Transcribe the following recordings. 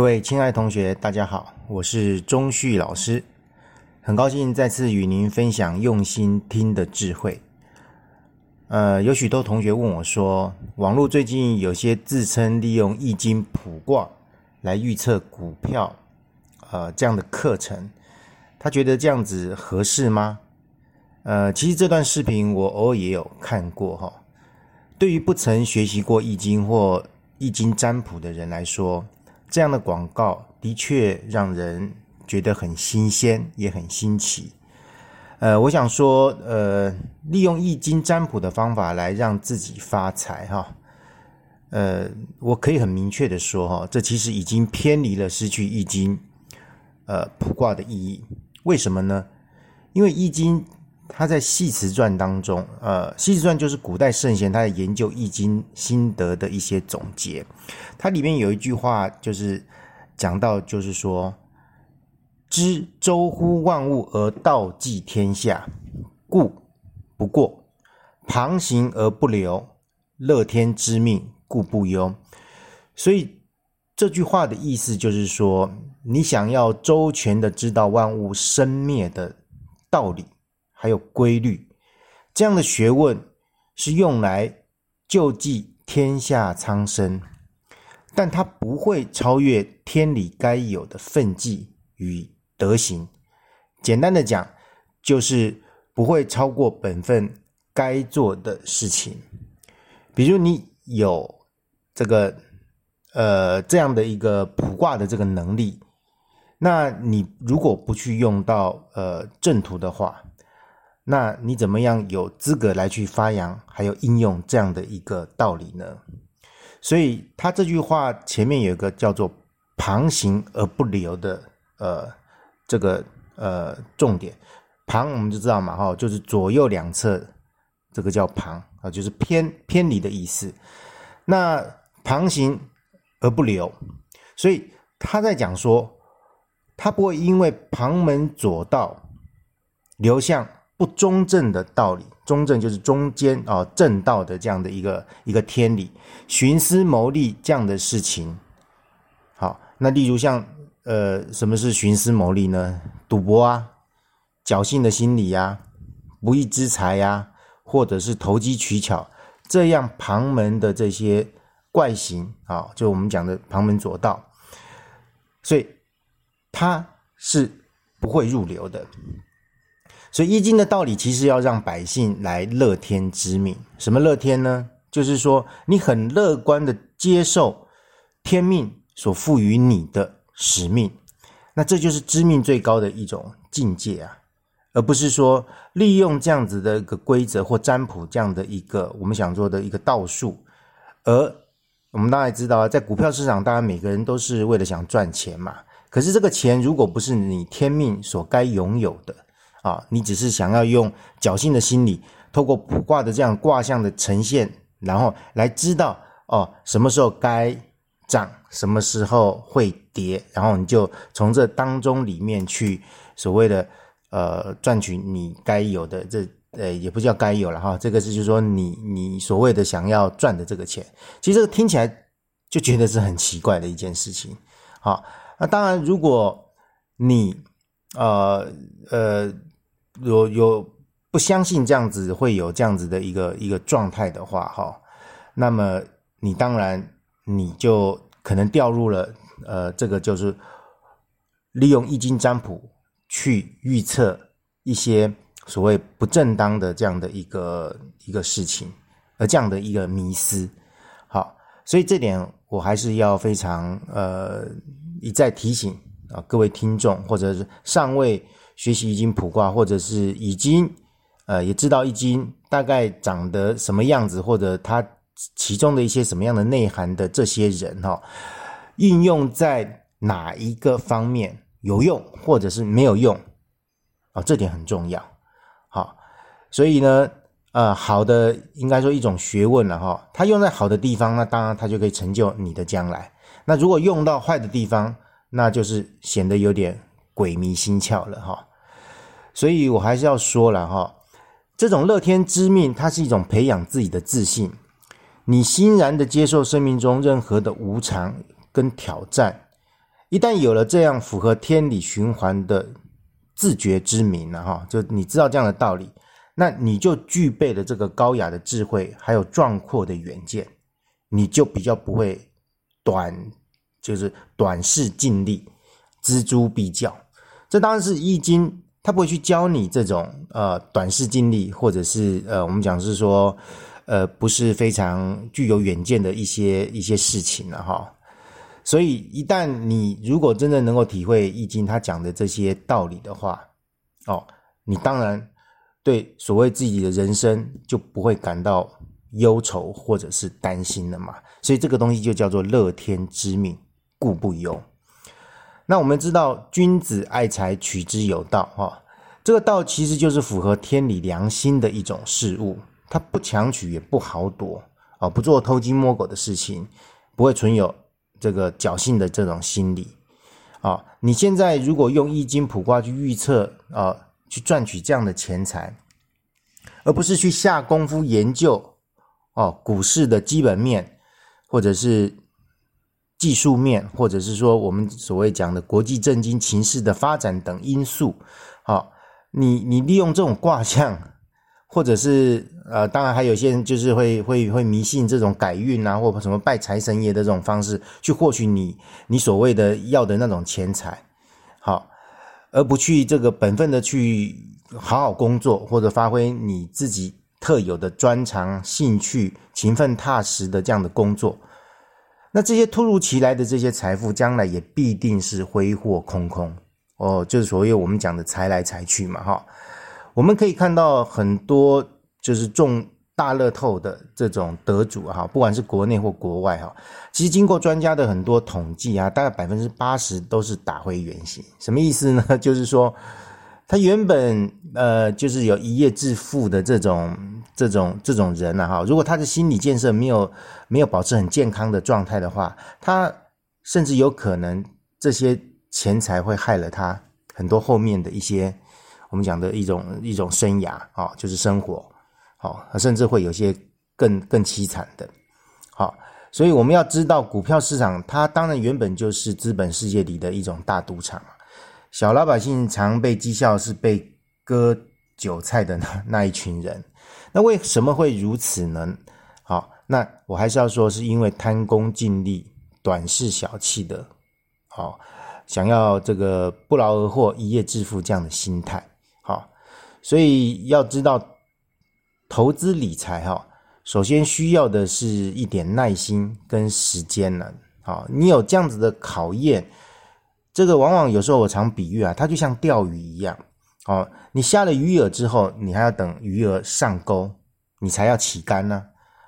各位亲爱同学，大家好，我是钟旭老师，很高兴再次与您分享用心听的智慧。呃，有许多同学问我说，网络最近有些自称利用易经卜卦来预测股票，呃，这样的课程，他觉得这样子合适吗？呃，其实这段视频我偶尔也有看过哈。对于不曾学习过易经或易经占卜的人来说，这样的广告的确让人觉得很新鲜，也很新奇。呃，我想说，呃，利用易经占卜的方法来让自己发财，哈，呃，我可以很明确的说，哈，这其实已经偏离了失去易经，呃，卜卦的意义。为什么呢？因为易经他在《系辞传》当中，呃，《系辞传》就是古代圣贤他在研究易经心得的一些总结。它里面有一句话，就是讲到，就是说。知周乎万物而道济天下，故不过；旁行而不流，乐天知命，故不忧。所以这句话的意思就是说，你想要周全的知道万物生灭的道理，还有规律，这样的学问是用来救济天下苍生，但它不会超越天理该有的分际与。德行，简单的讲，就是不会超过本分该做的事情。比如你有这个呃这样的一个卜卦的这个能力，那你如果不去用到呃正途的话，那你怎么样有资格来去发扬还有应用这样的一个道理呢？所以他这句话前面有一个叫做“旁行而不流”的呃。这个呃重点旁我们就知道嘛哈，就是左右两侧，这个叫旁啊，就是偏偏离的意思。那旁行而不流，所以他在讲说，他不会因为旁门左道流向不中正的道理，中正就是中间啊正道的这样的一个一个天理，徇私谋利这样的事情。好，那例如像。呃，什么是徇私谋利呢？赌博啊，侥幸的心理呀，不义之财呀，或者是投机取巧，这样旁门的这些怪行啊，就我们讲的旁门左道，所以他是不会入流的。所以易经的道理其实要让百姓来乐天知命。什么乐天呢？就是说你很乐观的接受天命所赋予你的。使命，那这就是知命最高的一种境界啊，而不是说利用这样子的一个规则或占卜这样的一个我们想做的一个道术。而我们大概知道，在股票市场，当然每个人都是为了想赚钱嘛。可是这个钱如果不是你天命所该拥有的啊，你只是想要用侥幸的心理，透过卜卦的这样卦象的呈现，然后来知道哦什么时候该涨，什么时候会。跌，然后你就从这当中里面去所谓的呃赚取你该有的这呃也不叫该有了哈，这个是就是说你你所谓的想要赚的这个钱，其实这个听起来就觉得是很奇怪的一件事情。好，那当然如果你呃呃有有不相信这样子会有这样子的一个一个状态的话哈，那么你当然你就可能掉入了。呃，这个就是利用易经占卜去预测一些所谓不正当的这样的一个一个事情，而这样的一个迷思。好，所以这点我还是要非常呃一再提醒啊，各位听众或者是尚未学习易经卜卦，或者是已经呃也知道易经大概长得什么样子，或者它其中的一些什么样的内涵的这些人哈。应用在哪一个方面有用，或者是没有用啊？这点很重要。好，所以呢，呃，好的，应该说一种学问了哈。它用在好的地方，那当然它就可以成就你的将来。那如果用到坏的地方，那就是显得有点鬼迷心窍了哈。所以我还是要说了哈，这种乐天知命，它是一种培养自己的自信。你欣然的接受生命中任何的无常。跟挑战，一旦有了这样符合天理循环的自觉之明了哈，就你知道这样的道理，那你就具备了这个高雅的智慧，还有壮阔的远见，你就比较不会短，就是短视尽力，锱铢必较。这当然是易经，他不会去教你这种呃短视尽力，或者是呃我们讲是说呃不是非常具有远见的一些一些事情了哈。所以一旦你如果真的能够体会易经他讲的这些道理的话，哦，你当然对所谓自己的人生就不会感到忧愁或者是担心了嘛。所以这个东西就叫做乐天知命，故不忧。那我们知道，君子爱财，取之有道。哈，这个道其实就是符合天理良心的一种事物，它不强取，也不好夺，啊，不做偷鸡摸狗的事情，不会存有这个侥幸的这种心理。啊，你现在如果用易经卜卦去预测，啊，去赚取这样的钱财，而不是去下功夫研究，哦，股市的基本面，或者是。技术面，或者是说我们所谓讲的国际政经情势的发展等因素，好，你你利用这种卦象，或者是呃，当然还有些人就是会会会迷信这种改运啊，或什么拜财神爷的这种方式去获取你你所谓的要的那种钱财，好，而不去这个本分的去好好工作，或者发挥你自己特有的专长、兴趣、勤奋踏实的这样的工作。那这些突如其来的这些财富，将来也必定是挥霍空空哦，就是所谓我们讲的财来财去嘛，哈。我们可以看到很多就是中大乐透的这种得主哈，不管是国内或国外哈，其实经过专家的很多统计啊，大概百分之八十都是打回原形。什么意思呢？就是说。他原本呃就是有一夜致富的这种这种这种人呐哈，如果他的心理建设没有没有保持很健康的状态的话，他甚至有可能这些钱财会害了他很多后面的一些我们讲的一种一种生涯啊，就是生活，好，甚至会有些更更凄惨的，好，所以我们要知道股票市场它当然原本就是资本世界里的一种大赌场。小老百姓常被讥笑是被割韭菜的那那一群人，那为什么会如此呢？好，那我还是要说，是因为贪功尽利、短视小气的，好，想要这个不劳而获、一夜致富这样的心态，好，所以要知道投资理财哈，首先需要的是一点耐心跟时间呢，好，你有这样子的考验。这个往往有时候我常比喻啊，它就像钓鱼一样，哦，你下了鱼饵之后，你还要等鱼饵上钩，你才要起竿呢，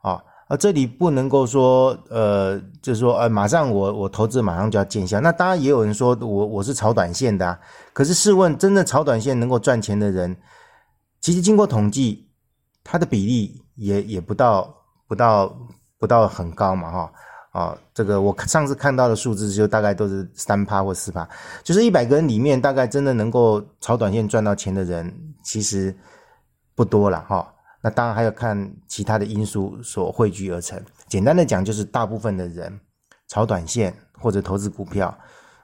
啊，而这里不能够说，呃，就是说，呃，马上我我投资马上就要见效。那当然也有人说我我是炒短线的，可是试问，真正炒短线能够赚钱的人，其实经过统计，他的比例也也不到不到不到很高嘛，哈。啊，这个我上次看到的数字就大概都是三趴或四趴，就是一百个人里面，大概真的能够炒短线赚到钱的人，其实不多了哈。那当然还要看其他的因素所汇聚而成。简单的讲，就是大部分的人炒短线或者投资股票，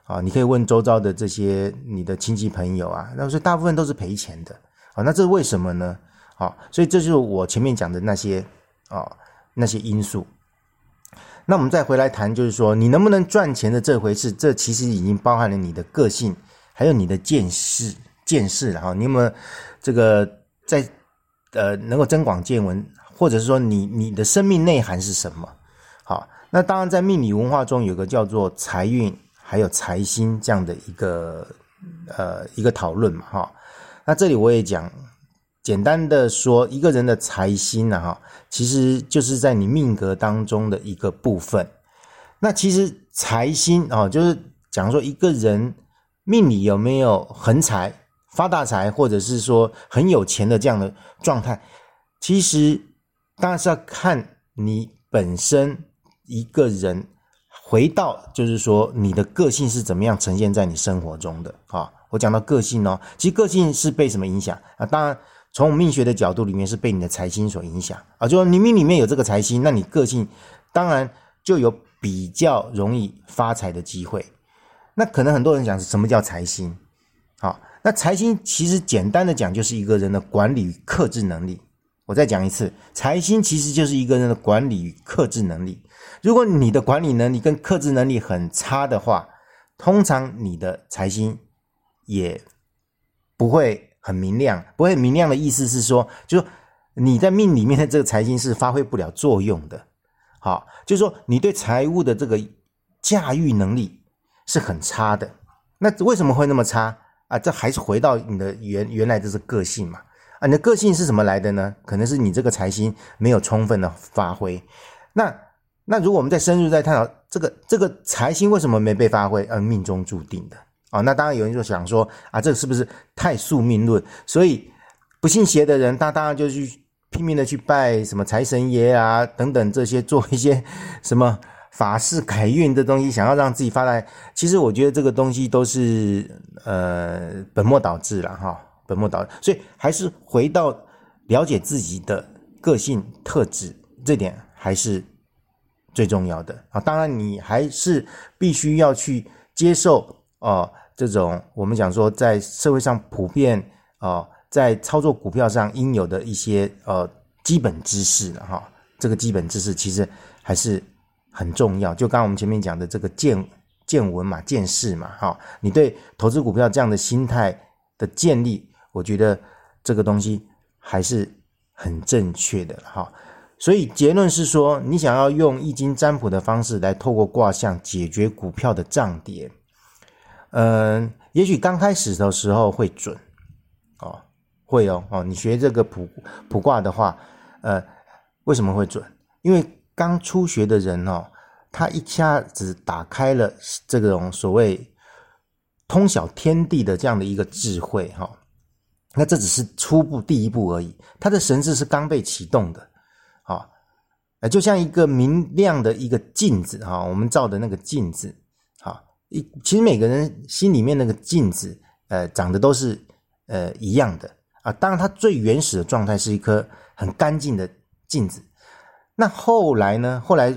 啊，你可以问周遭的这些你的亲戚朋友啊，那所以大部分都是赔钱的啊。那这是为什么呢？啊，所以这就是我前面讲的那些啊那些因素。那我们再回来谈，就是说你能不能赚钱的这回事，这其实已经包含了你的个性，还有你的见识、见识然后你有没有这个在呃能够增广见闻，或者是说你你的生命内涵是什么？好，那当然在命理文化中有个叫做财运还有财星这样的一个呃一个讨论嘛，哈。那这里我也讲。简单的说，一个人的财星呢，哈，其实就是在你命格当中的一个部分。那其实财星啊，就是讲说一个人命里有没有横财、发大财，或者是说很有钱的这样的状态，其实当然是要看你本身一个人回到，就是说你的个性是怎么样呈现在你生活中的啊。我讲到个性哦，其实个性是被什么影响啊？当然。从命学的角度里面是被你的财星所影响啊，就说你命里面有这个财星，那你个性当然就有比较容易发财的机会。那可能很多人讲是什么叫财星？好，那财星其实简单的讲就是一个人的管理与克制能力。我再讲一次，财星其实就是一个人的管理与克制能力。如果你的管理能力跟克制能力很差的话，通常你的财星也不会很明亮。不会明亮的意思是说，就说你在命里面的这个财星是发挥不了作用的。好，就是说你对财务的这个驾驭能力是很差的。那为什么会那么差啊？这还是回到你的原原来的这个性嘛。啊，你的个性是什么来的呢？可能是你这个财星没有充分的发挥。那那如果我们再深入再探讨这个这个财星为什么没被发挥？呃，命中注定的啊。那当然有人就想说啊，这个是不是太宿命论？所以不信邪的人，他当然就去拼命的去拜什么财神爷啊等等这些，做一些什么法事改运的东西，想要让自己发财。其实我觉得这个东西都是呃本末倒置了哈。本末倒置，所以还是回到了解自己的个性特质，这点还是最重要的啊。当然，你还是必须要去接受啊，这种我们讲说在社会上普遍啊，在操作股票上应有的一些呃基本知识了哈。这个基本知识其实还是很重要。就刚刚我们前面讲的这个见见闻嘛、见识嘛，哈，你对投资股票这样的心态的建立。我觉得这个东西还是很正确的哈，所以结论是说，你想要用易经占卜的方式来透过卦象解决股票的涨跌，嗯，也许刚开始的时候会准哦，会哦哦，你学这个卜卜卦的话，呃，为什么会准？因为刚初学的人哦，他一下子打开了这种所谓通晓天地的这样的一个智慧哈。那这只是初步第一步而已，他的神智是刚被启动的，啊，就像一个明亮的一个镜子哈，我们照的那个镜子，其实每个人心里面那个镜子，呃，长得都是呃一样的啊。当然，它最原始的状态是一颗很干净的镜子。那后来呢？后来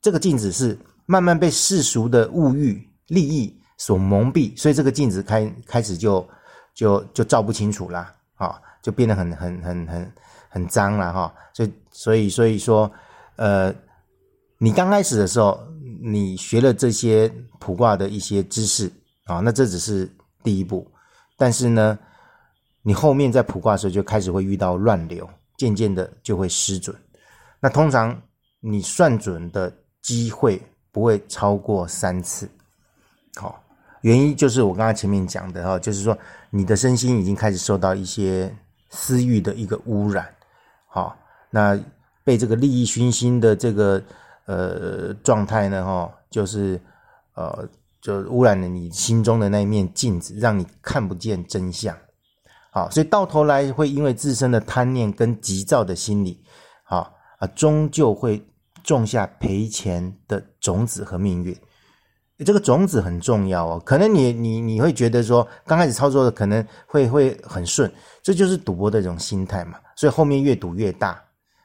这个镜子是慢慢被世俗的物欲、利益所蒙蔽，所以这个镜子开开始就。就就照不清楚啦，啊，就变得很很很很很脏了哈，所以所以所以说，呃，你刚开始的时候，你学了这些卜卦的一些知识啊，那这只是第一步，但是呢，你后面在卜卦的时候就开始会遇到乱流，渐渐的就会失准，那通常你算准的机会不会超过三次，好。原因就是我刚才前面讲的哈，就是说你的身心已经开始受到一些私欲的一个污染，好，那被这个利益熏心的这个呃状态呢，哈，就是呃就污染了你心中的那一面镜子，让你看不见真相，好，所以到头来会因为自身的贪念跟急躁的心理，好啊，终究会种下赔钱的种子和命运。这个种子很重要哦，可能你你你会觉得说刚开始操作的可能会会很顺，这就是赌博的这种心态嘛，所以后面越赌越大，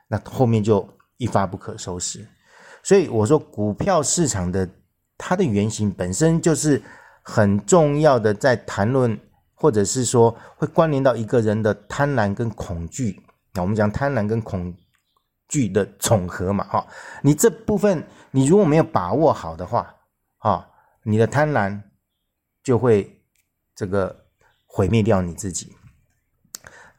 那后面就一发不可收拾。所以我说股票市场的它的原型本身就是很重要的，在谈论或者是说会关联到一个人的贪婪跟恐惧。那我们讲贪婪跟恐惧的总和嘛，哈，你这部分你如果没有把握好的话。啊，你的贪婪就会这个毁灭掉你自己。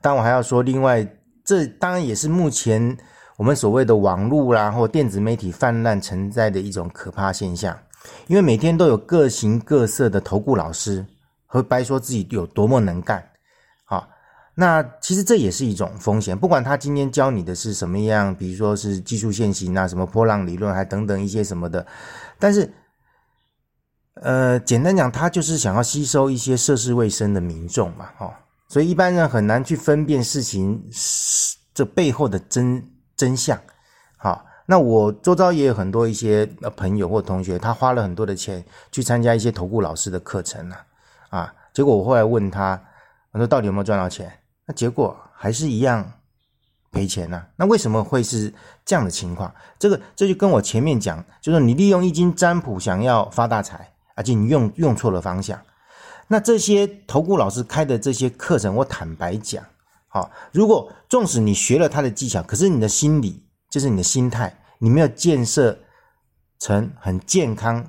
但我还要说，另外，这当然也是目前我们所谓的网络啦或电子媒体泛滥存在的一种可怕现象。因为每天都有各形各色的投顾老师和白说自己有多么能干。好，那其实这也是一种风险。不管他今天教你的是什么样，比如说是技术线型啊，什么波浪理论，还等等一些什么的，但是。呃，简单讲，他就是想要吸收一些涉世未深的民众嘛，哈，所以一般人很难去分辨事情这背后的真真相。好，那我周遭也有很多一些朋友或同学，他花了很多的钱去参加一些投顾老师的课程呢，啊，结果我后来问他，我说到底有没有赚到钱？那结果还是一样赔钱呢。那为什么会是这样的情况？这个这就跟我前面讲，就是你利用易经占卜想要发大财。而且你用用错了方向。那这些投顾老师开的这些课程，我坦白讲，好，如果纵使你学了他的技巧，可是你的心理，就是你的心态，你没有建设成很健康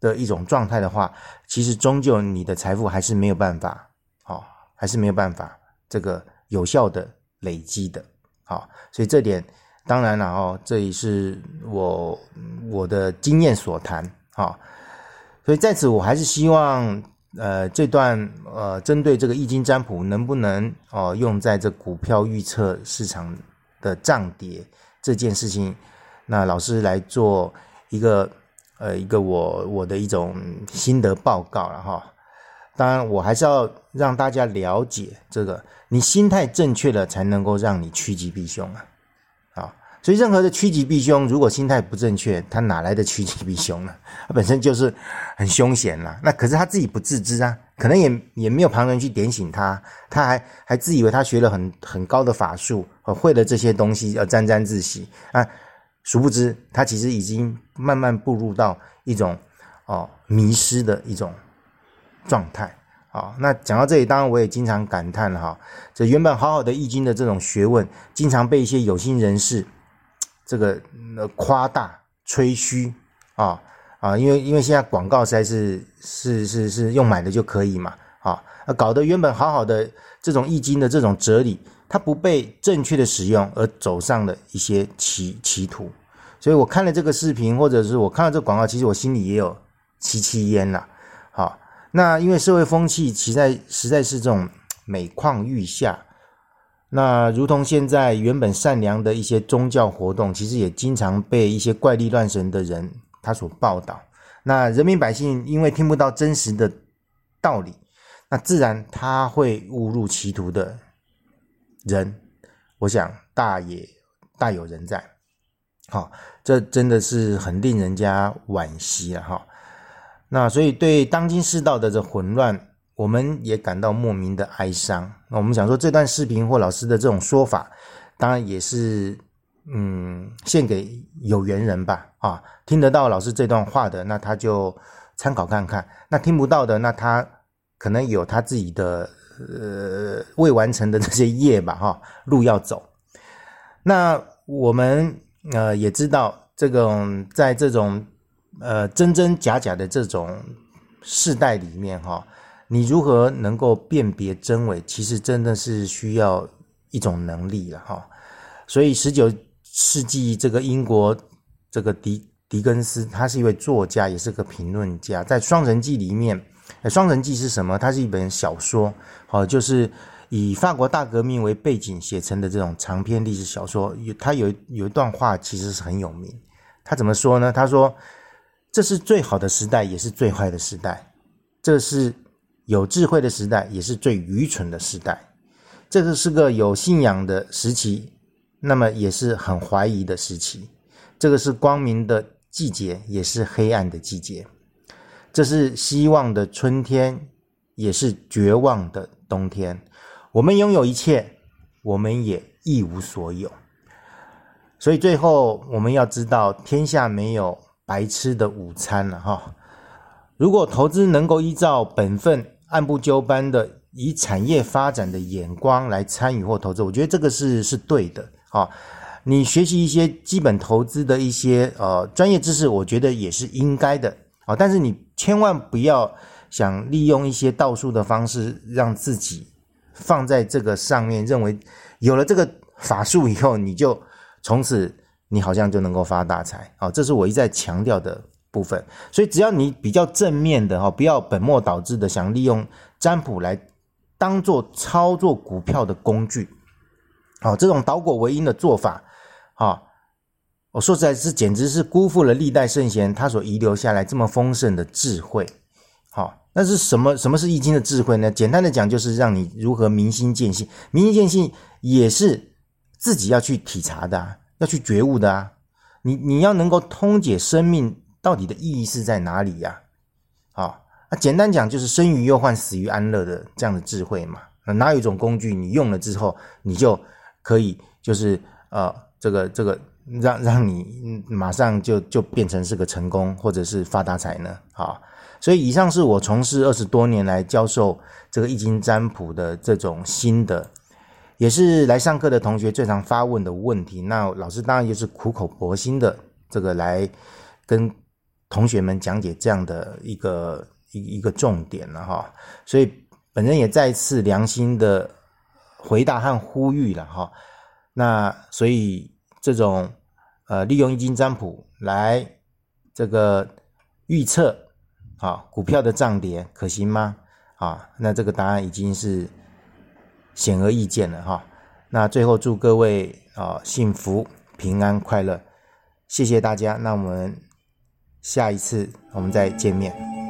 的一种状态的话，其实终究你的财富还是没有办法，好，还是没有办法这个有效的累积的，好，所以这点当然了哦，这也是我我的经验所谈，好，所以在此我还是希望。呃，这段呃，针对这个易经占卜能不能哦用在这股票预测市场的涨跌这件事情，那老师来做一个呃一个我我的一种心得报告了哈。当然，我还是要让大家了解这个，你心态正确了，才能够让你趋吉避凶啊。所以，任何的趋吉避凶，如果心态不正确，他哪来的趋吉避凶呢？他本身就是很凶险啦。那可是他自己不自知啊，可能也也没有旁人去点醒他，他还还自以为他学了很很高的法术，会了这些东西，要沾沾自喜啊。殊不知，他其实已经慢慢步入到一种哦迷失的一种状态啊。那讲到这里，当然我也经常感叹哈，这原本好好的易经的这种学问，经常被一些有心人士。这个呃夸大吹嘘啊啊，因为因为现在广告实在是是是是用买的就可以嘛啊，搞得原本好好的这种易经的这种哲理，它不被正确的使用而走上了一些歧歧途，所以我看了这个视频，或者是我看到这个广告，其实我心里也有戚戚焉了。好，那因为社会风气实在实在是这种每况愈下。那如同现在原本善良的一些宗教活动，其实也经常被一些怪力乱神的人他所报道。那人民百姓因为听不到真实的道理，那自然他会误入歧途的人，我想大也大有人在。好，这真的是很令人家惋惜了哈。那所以对当今世道的这混乱。我们也感到莫名的哀伤。那我们想说，这段视频或老师的这种说法，当然也是嗯，献给有缘人吧。啊，听得到老师这段话的，那他就参考看看；那听不到的，那他可能有他自己的呃未完成的这些业吧。哈，路要走。那我们呃也知道，这种在这种呃真真假假的这种世代里面，哈。你如何能够辨别真伪？其实真的是需要一种能力了哈。所以十九世纪这个英国这个狄狄更斯，他是一位作家，也是个评论家。在《双城记》里面，《双城记》是什么？它是一本小说，好，就是以法国大革命为背景写成的这种长篇历史小说。有他有有一段话，其实是很有名。他怎么说呢？他说：“这是最好的时代，也是最坏的时代。这是。”有智慧的时代，也是最愚蠢的时代。这个是个有信仰的时期，那么也是很怀疑的时期。这个是光明的季节，也是黑暗的季节。这是希望的春天，也是绝望的冬天。我们拥有一切，我们也一无所有。所以最后，我们要知道，天下没有白吃的午餐了，哈。如果投资能够依照本分、按部就班的以产业发展的眼光来参与或投资，我觉得这个是是对的。啊，你学习一些基本投资的一些呃专业知识，我觉得也是应该的。啊，但是你千万不要想利用一些道术的方式，让自己放在这个上面，认为有了这个法术以后，你就从此你好像就能够发大财。啊，这是我一再强调的。部分，所以只要你比较正面的哈，不要本末倒置的想利用占卜来当做操作股票的工具，好，这种倒果为因的做法，啊，我说实在是简直是辜负了历代圣贤他所遗留下来这么丰盛的智慧，好，那是什么？什么是易经的智慧呢？简单的讲，就是让你如何明心见性，明心见性也是自己要去体察的，要去觉悟的啊，你你要能够通解生命。到底的意义是在哪里呀？啊，那简单讲就是生于忧患，死于安乐的这样的智慧嘛。那哪有一种工具你用了之后，你就可以就是呃，这个这个让让你马上就就变成是个成功或者是发大财呢？啊，所以以上是我从事二十多年来教授这个易经占卜的这种心得，也是来上课的同学最常发问的问题。那老师当然也是苦口婆心的这个来跟同学们讲解这样的一个一一个重点了哈。所以本人也再次良心的回答和呼吁了哈。那所以这种呃利用易经占卜来这个预测啊股票的涨跌可行吗？啊，那这个答案已经是显而易见了哈。那最后祝各位啊幸福平安快乐，谢谢大家。那我们下一次我们再见面。